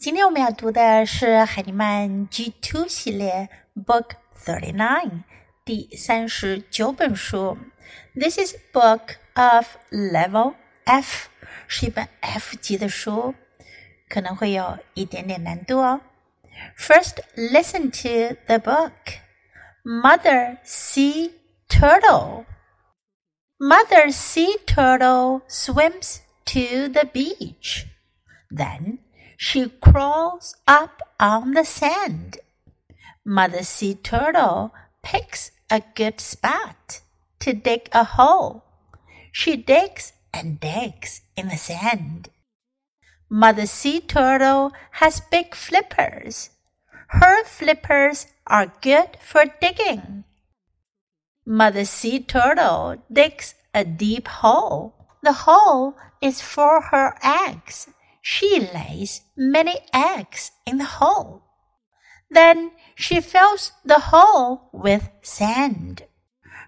今天我们要读的是海尼曼 G Two 系列 Book Thirty Nine 第三十九本书。This is book of Level F，是一本 F 级的书，可能会有一点点难度哦。First, listen to the book. Mother Sea Turtle. Mother Sea Turtle swims to the beach. Then she crawls up on the sand. Mother Sea Turtle picks a good spot to dig a hole. She digs and digs in the sand. Mother Sea Turtle has big flippers. Her flippers are good for digging. Mother Sea Turtle digs a deep hole. The hole is for her eggs. She lays many eggs in the hole. Then she fills the hole with sand.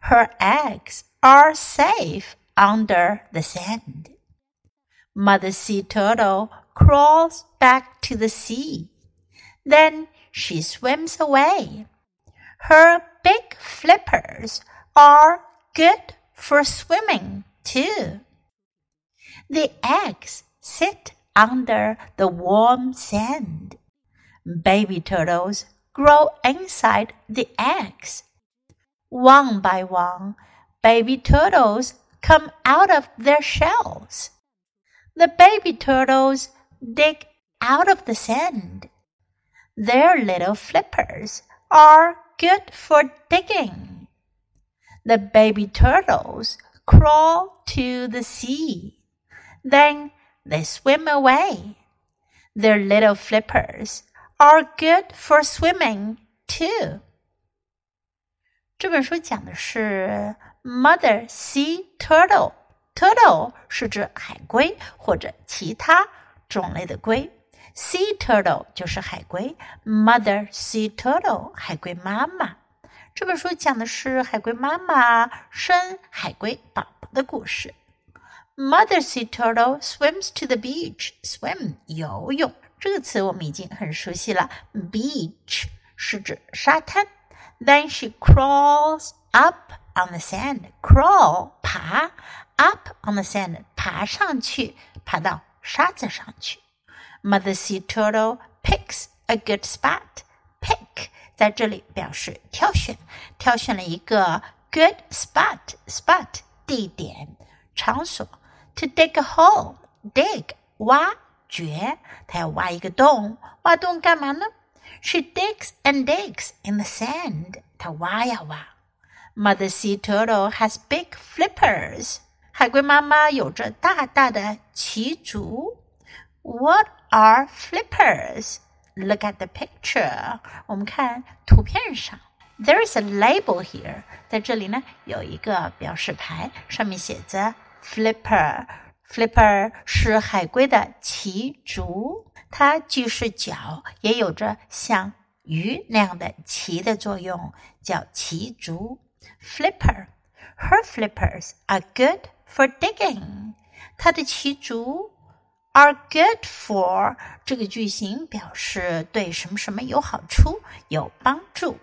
Her eggs are safe under the sand. Mother Sea Turtle crawls back to the sea. Then she swims away. Her big flippers are good for swimming too. The eggs sit under the warm sand. Baby turtles grow inside the eggs. One by one, baby turtles come out of their shells. The baby turtles dig out of the sand. Their little flippers are good for digging. The baby turtles crawl to the sea. Then they swim away. Their little flippers are good for swimming too. 这本书讲的是 Mother Sea Turtle。Turtle 是指海龟或者其他种类的龟。Sea Turtle 就是海龟，Mother Sea Turtle 海龟妈妈。这本书讲的是海龟妈妈生海龟宝宝的故事。 Mother sea turtle swims to the beach. Swim 游泳这个词我们已经很熟悉了。Beach 是指沙滩。Then she crawls up on the sand. Crawl 爬，up on the sand 爬上去，爬到沙子上去。Mother sea turtle picks a good spot. Pick 在这里表示挑选，挑选了一个 good spot. Spot 地点场所。to dig a hole. Dig 挖掘，她要挖一个洞。挖洞干嘛呢？She digs and digs in the sand. 她挖呀挖。Mother sea turtle has big flippers. 海龟妈妈有着大大的鳍足。What are flippers? Look at the picture. 我们看图片上。There is a label here. 在这里呢，有一个标识牌，上面写着 flipper。flipper 是海龟的鳍足，它既是脚，也有着像鱼那样的鳍的作用，叫鳍足。flipper。Her flippers are good for digging。它的鳍足 are good for 这个句型表示对什么什么有好处、有帮助。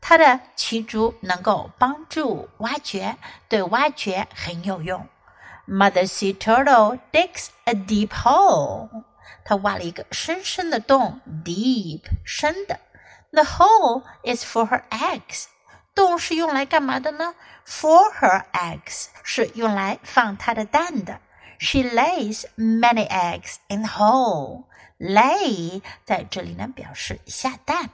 它的鳍足能够帮助挖掘，对挖掘很有用。Mother sea turtle digs a deep hole. 它挖了一个深深的洞，deep 深的。The hole is for her eggs. 洞是用来干嘛的呢？For her eggs 是用来放她的蛋的。She lays many eggs in the hole. Lay 在这里呢表示下蛋，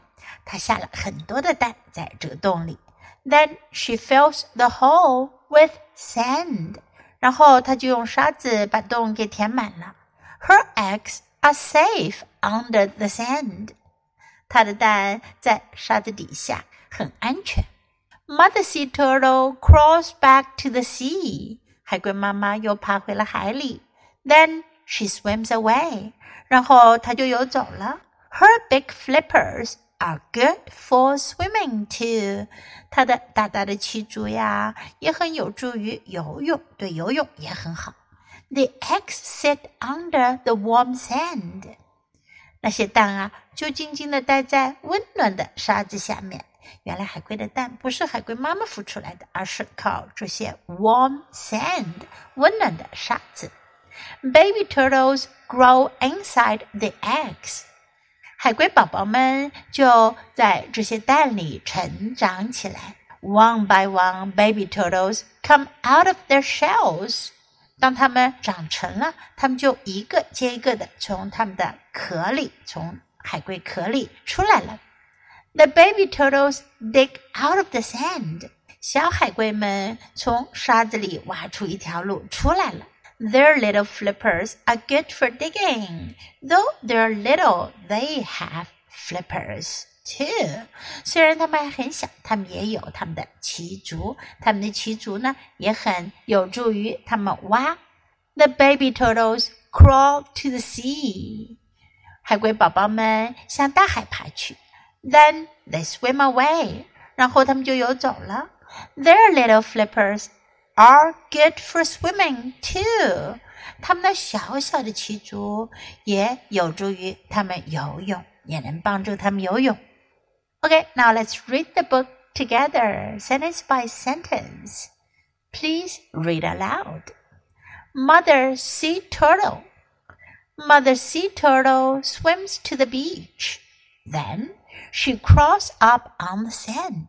她下了很多的蛋在这个洞里。Then she fills the hole with sand. 然后他就用沙子把洞给填满了。Her eggs are safe under the sand。她的蛋在沙子底下，很安全。Mother sea turtle crawls back to the sea。海龟妈妈又爬回了海里。Then she swims away。然后她就游走了。Her big flippers are good for swimming too。它的大大的鳍足呀，也很有助于游泳，对游泳也很好。The eggs sit under the warm sand。那些蛋啊，就静静的待在温暖的沙子下面。原来海龟的蛋不是海龟妈妈孵出来的，而是靠这些 warm sand 温暖的沙子。Baby turtles grow inside the eggs。海龟宝宝们就在这些蛋里成长起来。One by one, baby turtles come out of their shells。当它们长成了，它们就一个接一个的从它们的壳里，从海龟壳里出来了。The baby turtles dig out of the sand。小海龟们从沙子里挖出一条路出来了。Their little flippers are good for digging. Though they're little, they have flippers too. 虽然它们还很小，它们也有它们的鳍足，它们的鳍足呢也很有助于它们挖。The baby turtles crawl to the sea. 海龟宝宝们向大海爬去。Then they swim away. 然后它们就游走了。Their little flippers are good for swimming too. 它们的小小的鳍足也有助于它们游泳，也能帮助它们游泳。Okay, now let's read the book together, sentence by sentence. Please read aloud. Mother sea turtle. Mother sea turtle swims to the beach. Then she crawls up on the sand.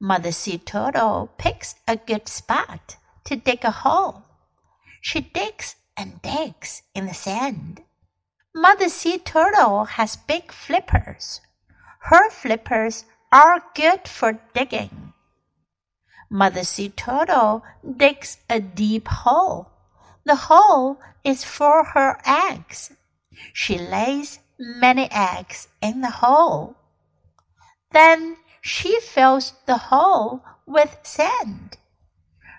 Mother sea turtle picks a good spot to dig a hole. She digs and digs in the sand. Mother sea turtle has big flippers. Her flippers are good for digging. Mother Sea Turtle digs a deep hole. The hole is for her eggs. She lays many eggs in the hole. Then she fills the hole with sand.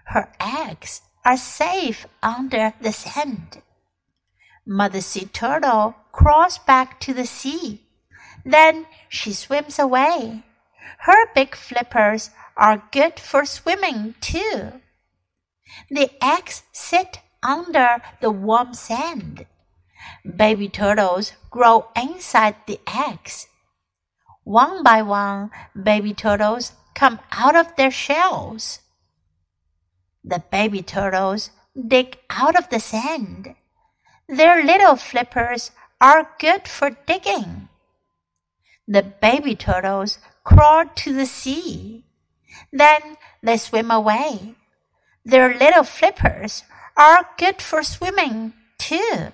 Her eggs are safe under the sand. Mother Sea Turtle crawls back to the sea. Then she swims away. Her big flippers are good for swimming too. The eggs sit under the warm sand. Baby turtles grow inside the eggs. One by one, baby turtles come out of their shells. The baby turtles dig out of the sand. Their little flippers are good for digging. The baby turtles crawl to the sea. Then they swim away. Their little flippers are good for swimming too.